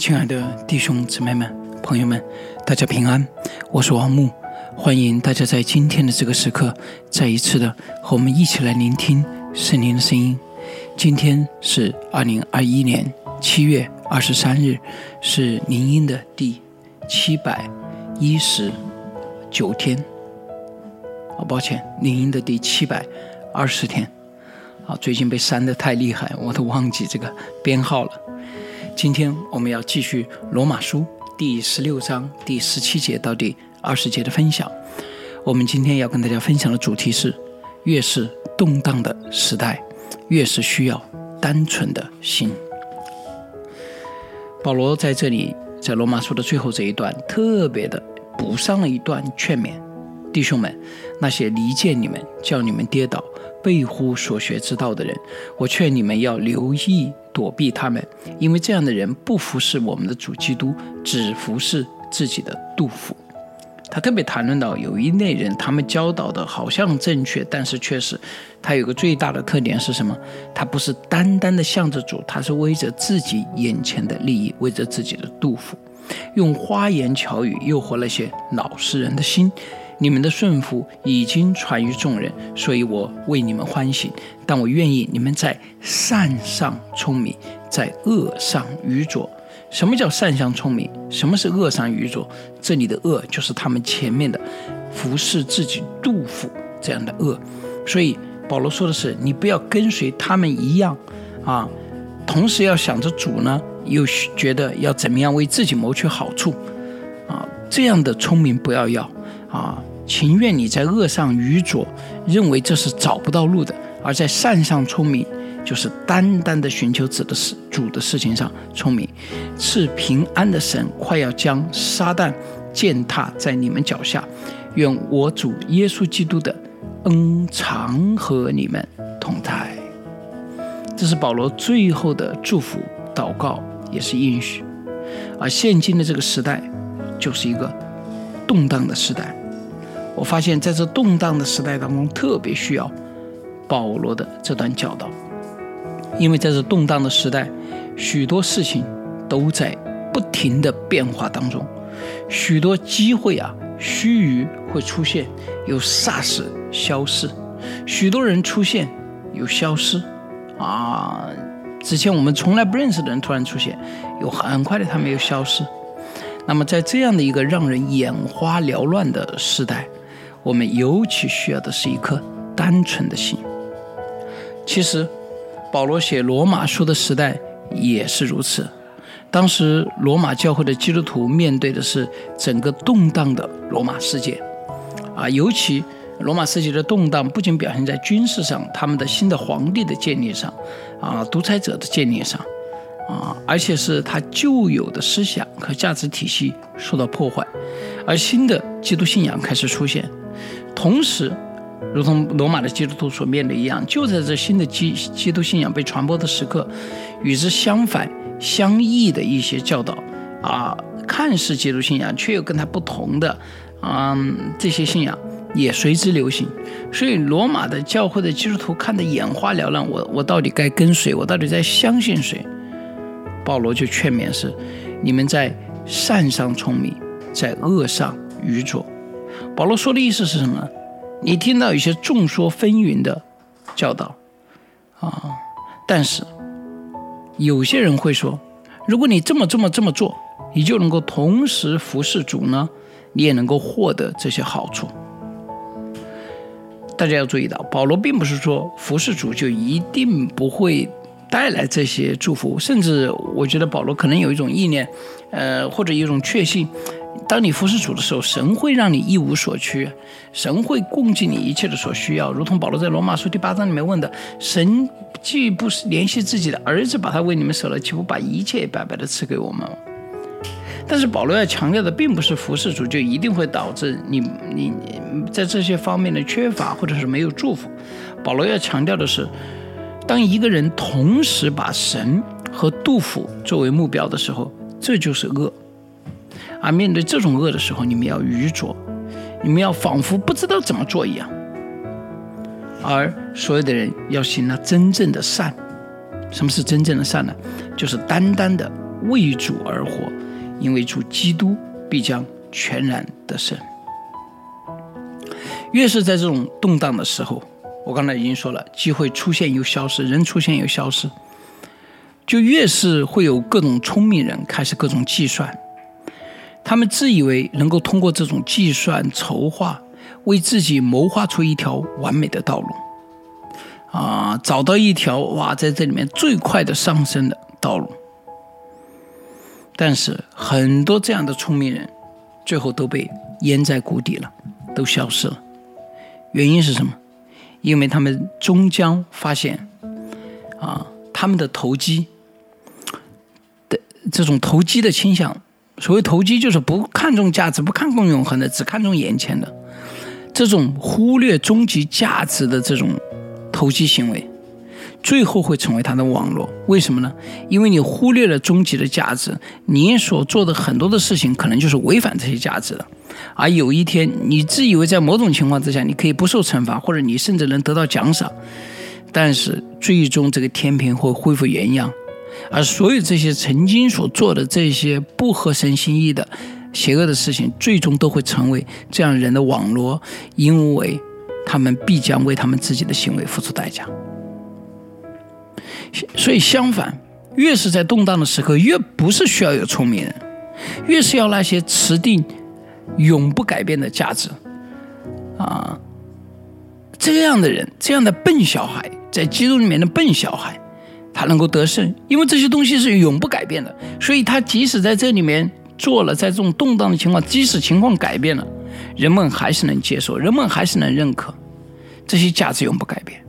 亲爱的弟兄姊妹们、朋友们，大家平安！我是王木，欢迎大家在今天的这个时刻，再一次的和我们一起来聆听圣灵的声音。今天是二零二一年七月二十三日，是灵音的第七百一十九天。哦，抱歉，灵音的第七百二十天。啊，最近被删的太厉害，我都忘记这个编号了。今天我们要继续罗马书第十六章第十七节到第二十节的分享。我们今天要跟大家分享的主题是：越是动荡的时代，越是需要单纯的心。保罗在这里在罗马书的最后这一段特别的补上了一段劝勉弟兄们，那些离间你们、叫你们跌倒。背乎所学之道的人，我劝你们要留意躲避他们，因为这样的人不服侍我们的主基督，只服侍自己的杜甫。他特别谈论到有一类人，他们教导的好像正确，但是确实，他有个最大的特点是什么？他不是单单的向着主，他是为着自己眼前的利益，为着自己的杜甫，用花言巧语诱惑那些老实人的心。你们的顺服已经传于众人，所以我为你们欢喜。但我愿意你们在善上聪明，在恶上愚拙。什么叫善上聪明？什么是恶上愚拙？这里的恶就是他们前面的服侍自己杜甫这样的恶。所以保罗说的是：你不要跟随他们一样啊，同时要想着主呢，又觉得要怎么样为自己谋取好处啊，这样的聪明不要要啊。情愿你在恶上愚拙，认为这是找不到路的；而在善上聪明，就是单单的寻求子的事、主的事情上聪明。赐平安的神快要将撒旦践踏在你们脚下。愿我主耶稣基督的恩常和你们同在。这是保罗最后的祝福祷告，也是应许。而现今的这个时代，就是一个动荡的时代。我发现，在这动荡的时代当中，特别需要保罗的这段教导，因为在这动荡的时代，许多事情都在不停的变化当中，许多机会啊，须臾会出现，又霎时消失；许多人出现，又消失。啊，之前我们从来不认识的人突然出现，又很快的他们又消失。那么，在这样的一个让人眼花缭乱的时代，我们尤其需要的是一颗单纯的心。其实，保罗写罗马书的时代也是如此。当时罗马教会的基督徒面对的是整个动荡的罗马世界，啊，尤其罗马世界的动荡不仅表现在军事上，他们的新的皇帝的建立上，啊，独裁者的建立上，啊，而且是他旧有的思想和价值体系受到破坏，而新的基督信仰开始出现。同时，如同罗马的基督徒所面对一样，就在这新的基基督信仰被传播的时刻，与之相反、相异的一些教导啊，看似基督信仰，却又跟他不同的，嗯，这些信仰也随之流行。所以，罗马的教会的基督徒看得眼花缭乱，我我到底该跟谁？我到底在相信谁？保罗就劝勉是：你们在善上聪明，在恶上愚拙。保罗说的意思是什么？你听到一些众说纷纭的教导，啊，但是有些人会说，如果你这么这么这么做，你就能够同时服侍主呢，你也能够获得这些好处。大家要注意到，保罗并不是说服侍主就一定不会带来这些祝福，甚至我觉得保罗可能有一种意念，呃，或者有一种确信。当你服侍主的时候，神会让你一无所缺，神会供给你一切的所需要。如同保罗在罗马书第八章里面问的：“神既不是联系自己的儿子，把他为你们舍了，岂不把一切白白的赐给我们？”但是保罗要强调的，并不是服侍主就一定会导致你你在这些方面的缺乏或者是没有祝福。保罗要强调的是，当一个人同时把神和杜甫作为目标的时候，这就是恶。而面对这种恶的时候，你们要愚拙，你们要仿佛不知道怎么做一样。而所有的人要行那真正的善。什么是真正的善呢？就是单单的为主而活，因为主基督必将全然得胜。越是在这种动荡的时候，我刚才已经说了，机会出现又消失，人出现又消失，就越是会有各种聪明人开始各种计算，他们自以为能够通过这种计算筹划，为自己谋划出一条完美的道路。啊，找到一条哇，在这里面最快的上升的道路，但是很多这样的聪明人，最后都被淹在谷底了，都消失了。原因是什么？因为他们终将发现，啊，他们的投机的这种投机的倾向，所谓投机就是不看重价值、不看重永恒的，只看重眼前的，这种忽略终极价值的这种。投机行为，最后会成为他的网络。为什么呢？因为你忽略了终极的价值，你所做的很多的事情可能就是违反这些价值的。而有一天，你自以为在某种情况之下，你可以不受惩罚，或者你甚至能得到奖赏，但是最终这个天平会恢复原样，而所有这些曾经所做的这些不合神心意的邪恶的事情，最终都会成为这样人的网络，因为。他们必将为他们自己的行为付出代价。所以，相反，越是在动荡的时刻，越不是需要有聪明人，越是要那些持定永不改变的价值啊，这样的人，这样的笨小孩，在基督里面的笨小孩，他能够得胜，因为这些东西是永不改变的。所以他即使在这里面做了，在这种动荡的情况，即使情况改变了。人们还是能接受，人们还是能认可，这些价值永不改变。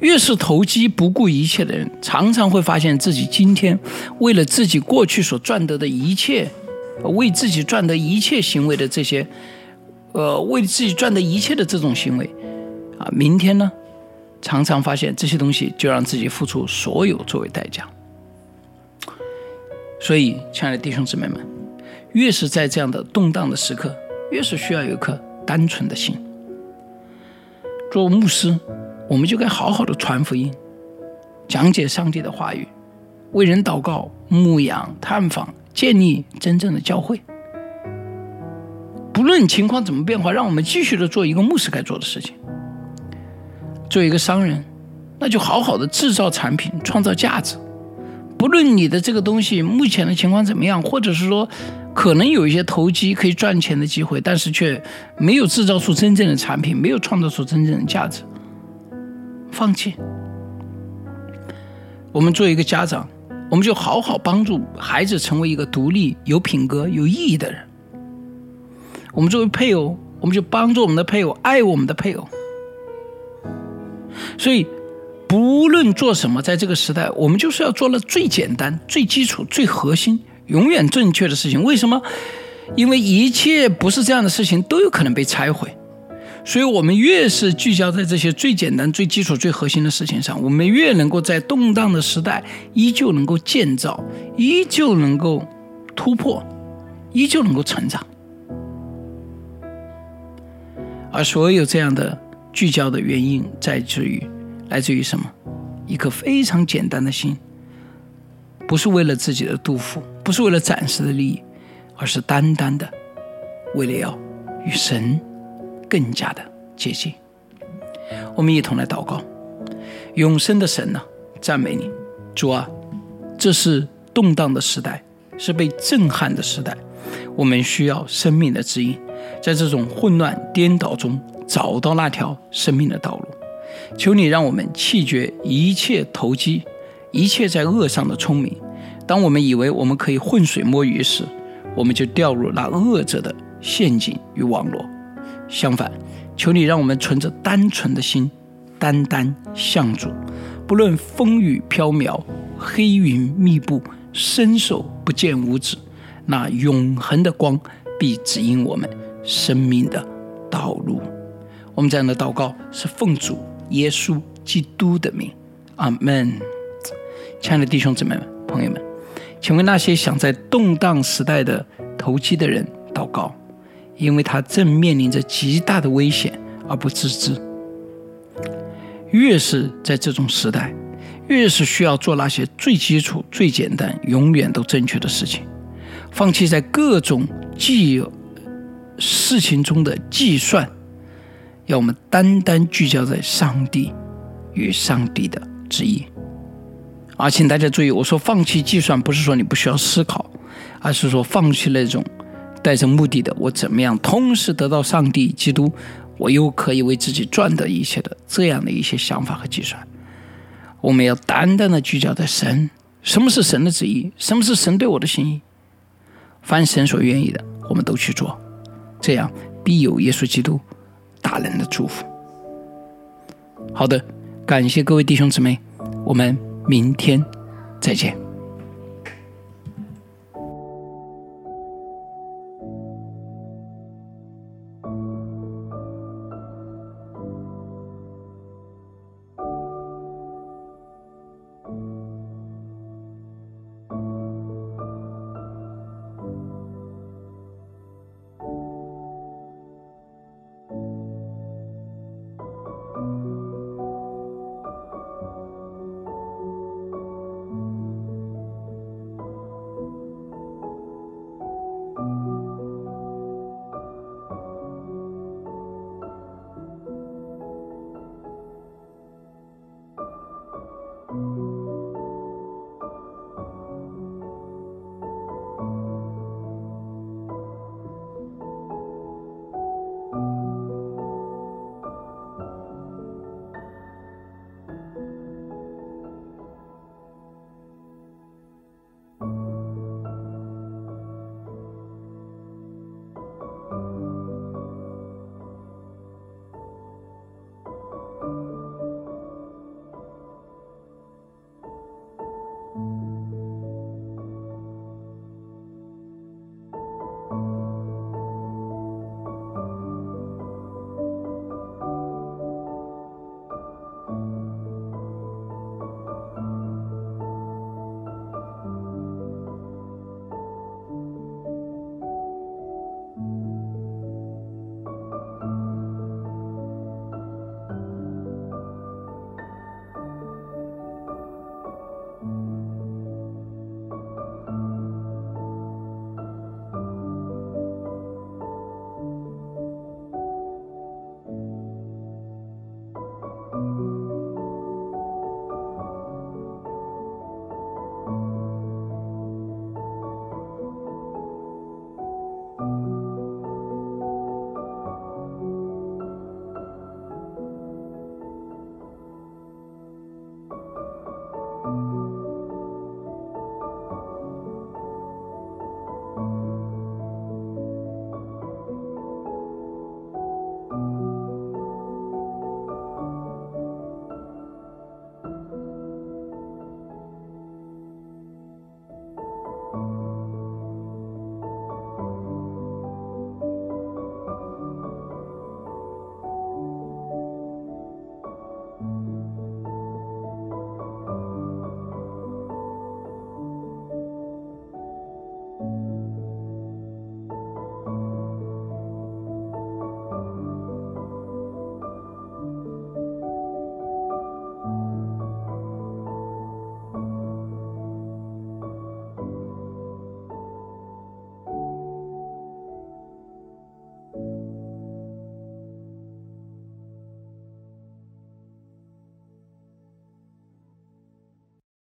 越是投机不顾一切的人，常常会发现自己今天为了自己过去所赚得的一切，为自己赚得一切行为的这些，呃，为自己赚得一切的这种行为，啊，明天呢，常常发现这些东西就让自己付出所有作为代价。所以，亲爱的弟兄姊妹们。越是在这样的动荡的时刻，越是需要有一颗单纯的心。做牧师，我们就该好好的传福音，讲解上帝的话语，为人祷告、牧养、探访、建立真正的教会。不论情况怎么变化，让我们继续的做一个牧师该做的事情。作为一个商人，那就好好的制造产品，创造价值。不论你的这个东西目前的情况怎么样，或者是说。可能有一些投机可以赚钱的机会，但是却没有制造出真正的产品，没有创造出真正的价值。放弃。我们作为一个家长，我们就好好帮助孩子成为一个独立、有品格、有意义的人。我们作为配偶，我们就帮助我们的配偶爱我们的配偶。所以，不论做什么，在这个时代，我们就是要做了最简单、最基础、最核心。永远正确的事情，为什么？因为一切不是这样的事情都有可能被拆毁，所以我们越是聚焦在这些最简单、最基础、最核心的事情上，我们越能够在动荡的时代依旧能够建造，依旧能够突破，依旧能够成长。而所有这样的聚焦的原因，在至于来自于什么？一颗非常简单的心。不是为了自己的杜甫，不是为了暂时的利益，而是单单的为了要与神更加的接近。我们一同来祷告，永生的神呐，赞美你，主啊！这是动荡的时代，是被震撼的时代，我们需要生命的指引，在这种混乱颠倒中找到那条生命的道路。求你让我们弃绝一切投机。一切在恶上的聪明，当我们以为我们可以浑水摸鱼时，我们就掉入那恶者的陷阱与网络。相反，求你让我们存着单纯的心，单单向主。不论风雨飘渺，黑云密布，伸手不见五指，那永恒的光必指引我们生命的道路。我们这样的祷告是奉主耶稣基督的名，阿门。亲爱的弟兄姊妹们、朋友们，请为那些想在动荡时代的投机的人祷告，因为他正面临着极大的危险而不自知。越是在这种时代，越是需要做那些最基础、最简单、永远都正确的事情，放弃在各种计事情中的计算，要我们单单聚焦在上帝与上帝的旨意。啊，请大家注意，我说放弃计算，不是说你不需要思考，而是说放弃那种带着目的的，我怎么样同时得到上帝、基督，我又可以为自己赚得一切的这样的一些想法和计算。我们要单单的聚焦在神，什么是神的旨意，什么是神对我的心意，凡神所愿意的，我们都去做，这样必有耶稣基督大人的祝福。好的，感谢各位弟兄姊妹，我们。明天再见。